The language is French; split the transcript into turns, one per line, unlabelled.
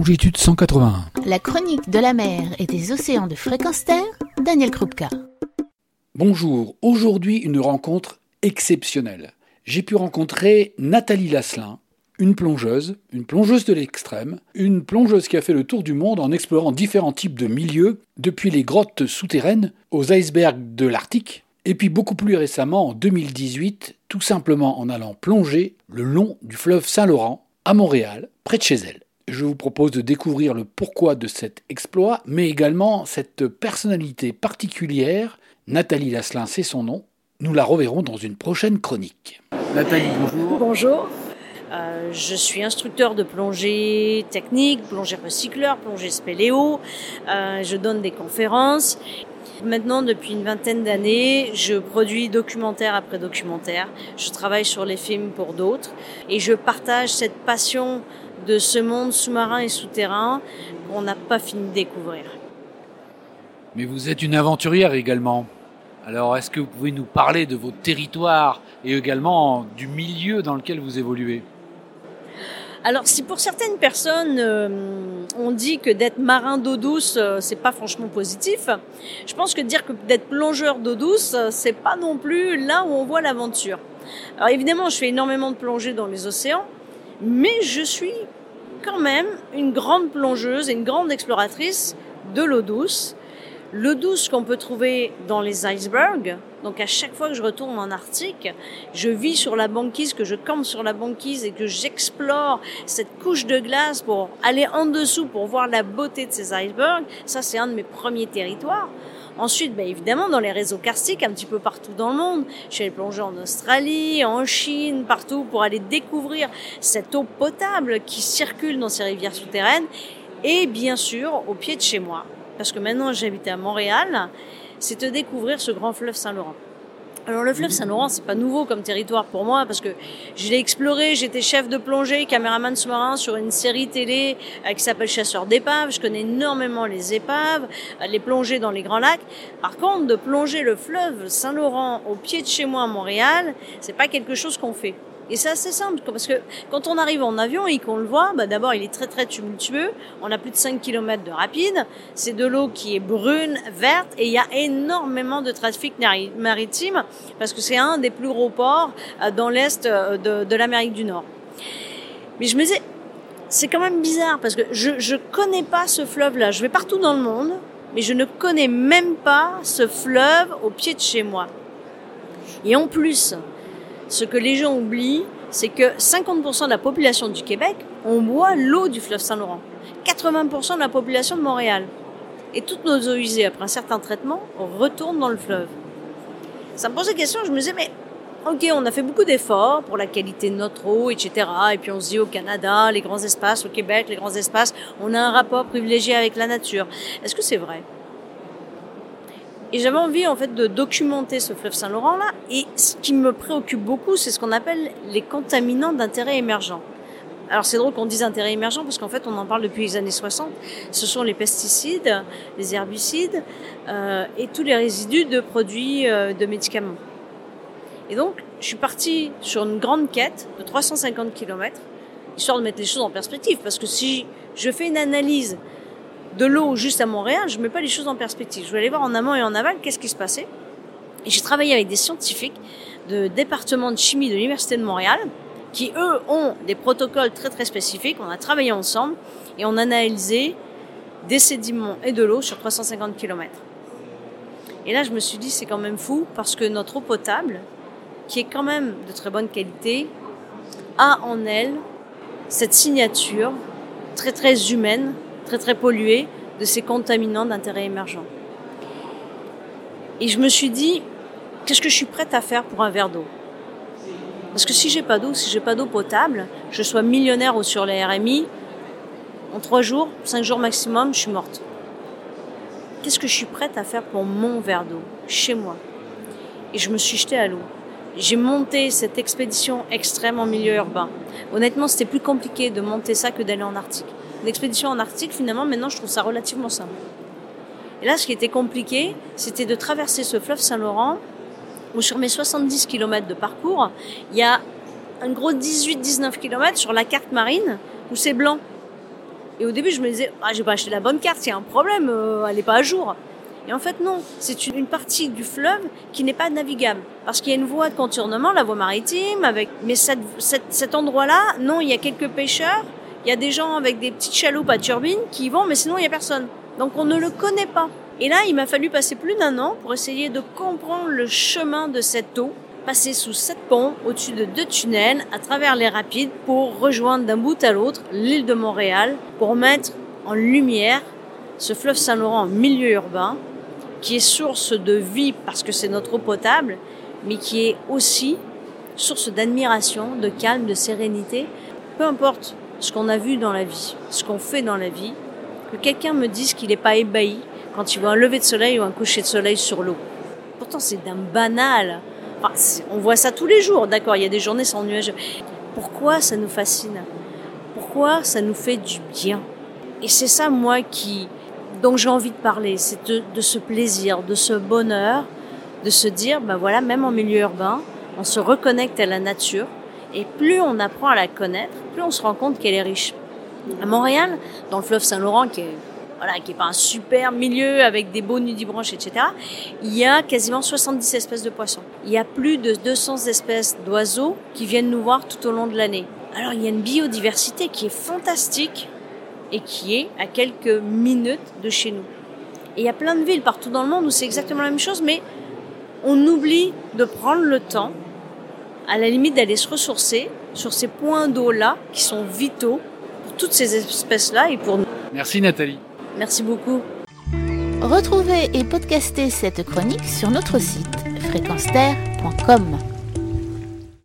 longitude 181.
La chronique de la mer et des océans de fréquence terre, Daniel Krupka.
Bonjour, aujourd'hui une rencontre exceptionnelle. J'ai pu rencontrer Nathalie Lasselin, une plongeuse, une plongeuse de l'extrême, une plongeuse qui a fait le tour du monde en explorant différents types de milieux, depuis les grottes souterraines aux icebergs de l'Arctique, et puis beaucoup plus récemment en 2018, tout simplement en allant plonger le long du fleuve Saint-Laurent à Montréal, près de chez elle. Je vous propose de découvrir le pourquoi de cet exploit, mais également cette personnalité particulière. Nathalie Lasselin, c'est son nom. Nous la reverrons dans une prochaine chronique. Nathalie, bonjour.
Bonjour. Euh, je suis instructeur de plongée technique, plongée recycleur, plongée spéléo. Euh, je donne des conférences. Maintenant, depuis une vingtaine d'années, je produis documentaire après documentaire. Je travaille sur les films pour d'autres et je partage cette passion de ce monde sous-marin et souterrain qu'on n'a pas fini de découvrir.
Mais vous êtes une aventurière également. Alors, est-ce que vous pouvez nous parler de votre territoire et également du milieu dans lequel vous évoluez?
Alors, si pour certaines personnes, euh, on dit que d'être marin d'eau douce, euh, c'est pas franchement positif, je pense que dire que d'être plongeur d'eau douce, euh, c'est pas non plus là où on voit l'aventure. Alors évidemment, je fais énormément de plongées dans les océans, mais je suis quand même une grande plongeuse et une grande exploratrice de l'eau douce. L'eau douce qu'on peut trouver dans les icebergs. Donc à chaque fois que je retourne en Arctique, je vis sur la banquise, que je campe sur la banquise et que j'explore cette couche de glace pour aller en dessous pour voir la beauté de ces icebergs. Ça, c'est un de mes premiers territoires. Ensuite, ben, évidemment, dans les réseaux karstiques, un petit peu partout dans le monde. Je suis allée plonger en Australie, en Chine, partout pour aller découvrir cette eau potable qui circule dans ces rivières souterraines. Et bien sûr, au pied de chez moi, parce que maintenant j'habite à Montréal, c'est de découvrir ce grand fleuve Saint-Laurent. Alors le fleuve Saint-Laurent, c'est pas nouveau comme territoire pour moi parce que je l'ai exploré, j'étais chef de plongée, caméraman sous-marin sur une série télé euh, qui s'appelle Chasseur d'épaves, je connais énormément les épaves, euh, les plongées dans les grands lacs. Par contre, de plonger le fleuve Saint-Laurent au pied de chez moi à Montréal, c'est pas quelque chose qu'on fait. Et c'est assez simple, parce que quand on arrive en avion et qu'on le voit, bah d'abord il est très très tumultueux, on a plus de 5 km de rapide, c'est de l'eau qui est brune, verte, et il y a énormément de trafic maritime, parce que c'est un des plus gros ports euh, dans l'est euh, de, de l'Amérique du Nord. Mais je me disais, c'est quand même bizarre, parce que je ne connais pas ce fleuve-là, je vais partout dans le monde, mais je ne connais même pas ce fleuve au pied de chez moi. Et en plus, ce que les gens oublient, c'est que 50% de la population du Québec, on boit l'eau du fleuve Saint-Laurent. 80% de la population de Montréal. Et toutes nos eaux usées, après un certain traitement, retournent dans le fleuve. Ça me posait question, je me disais, mais ok, on a fait beaucoup d'efforts pour la qualité de notre eau, etc. Et puis on se dit au Canada, les grands espaces, au Québec, les grands espaces, on a un rapport privilégié avec la nature. Est-ce que c'est vrai? Et j'avais envie en fait de documenter ce fleuve Saint-Laurent là. Et ce qui me préoccupe beaucoup, c'est ce qu'on appelle les contaminants d'intérêt émergent. Alors c'est drôle qu'on dise intérêt émergent parce qu'en fait on en parle depuis les années 60. Ce sont les pesticides, les herbicides euh, et tous les résidus de produits euh, de médicaments. Et donc je suis partie sur une grande quête de 350 km, histoire de mettre les choses en perspective. Parce que si je fais une analyse de l'eau juste à Montréal, je mets pas les choses en perspective. Je voulais aller voir en amont et en aval qu'est-ce qui se passait. Et j'ai travaillé avec des scientifiques de département de chimie de l'Université de Montréal qui, eux, ont des protocoles très très spécifiques. On a travaillé ensemble et on a analysé des sédiments et de l'eau sur 350 km. Et là, je me suis dit, c'est quand même fou parce que notre eau potable, qui est quand même de très bonne qualité, a en elle cette signature très très humaine très très pollué de ces contaminants d'intérêt émergent. Et je me suis dit, qu'est-ce que je suis prête à faire pour un verre d'eau? Parce que si j'ai pas d'eau, si j'ai pas d'eau potable, je sois millionnaire ou sur la RMI, en trois jours, cinq jours maximum, je suis morte. Qu'est-ce que je suis prête à faire pour mon verre d'eau, chez moi Et je me suis jetée à l'eau. J'ai monté cette expédition extrême en milieu urbain. Honnêtement, c'était plus compliqué de monter ça que d'aller en Arctique l'expédition en Arctique, finalement, maintenant, je trouve ça relativement simple. Et là, ce qui était compliqué, c'était de traverser ce fleuve Saint-Laurent, où sur mes 70 km de parcours, il y a un gros 18-19 km sur la carte marine, où c'est blanc. Et au début, je me disais, ah, j'ai pas acheté la bonne carte, il y a un problème, euh, elle n'est pas à jour. Et en fait, non, c'est une partie du fleuve qui n'est pas navigable. Parce qu'il y a une voie de contournement, la voie maritime, mais cet endroit-là, non, il y a quelques pêcheurs, il y a des gens avec des petites chaloupes à turbine qui y vont, mais sinon, il y a personne. Donc, on ne le connaît pas. Et là, il m'a fallu passer plus d'un an pour essayer de comprendre le chemin de cette eau, passer sous sept ponts, au-dessus de deux tunnels, à travers les rapides, pour rejoindre d'un bout à l'autre l'île de Montréal, pour mettre en lumière ce fleuve Saint-Laurent en milieu urbain, qui est source de vie parce que c'est notre eau potable, mais qui est aussi source d'admiration, de calme, de sérénité. Peu importe ce qu'on a vu dans la vie, ce qu'on fait dans la vie, que quelqu'un me dise qu'il n'est pas ébahi quand il voit un lever de soleil ou un coucher de soleil sur l'eau. Pourtant, c'est d'un banal. On voit ça tous les jours, d'accord, il y a des journées sans nuages. Pourquoi ça nous fascine? Pourquoi ça nous fait du bien? Et c'est ça, moi, qui, donc j'ai envie de parler, c'est de, ce plaisir, de ce bonheur, de se dire, ben voilà, même en milieu urbain, on se reconnecte à la nature, et plus on apprend à la connaître, plus on se rend compte qu'elle est riche. À Montréal, dans le fleuve Saint-Laurent, qui est voilà, qui est pas un super milieu avec des beaux nudibranches, etc. Il y a quasiment 70 espèces de poissons. Il y a plus de 200 espèces d'oiseaux qui viennent nous voir tout au long de l'année. Alors il y a une biodiversité qui est fantastique et qui est à quelques minutes de chez nous. Et il y a plein de villes partout dans le monde où c'est exactement la même chose, mais on oublie de prendre le temps, à la limite d'aller se ressourcer sur ces points d'eau-là qui sont vitaux pour toutes ces espèces-là et pour nous.
Merci Nathalie.
Merci beaucoup.
Retrouvez et podcastez cette chronique sur notre site fréquenceterre.com.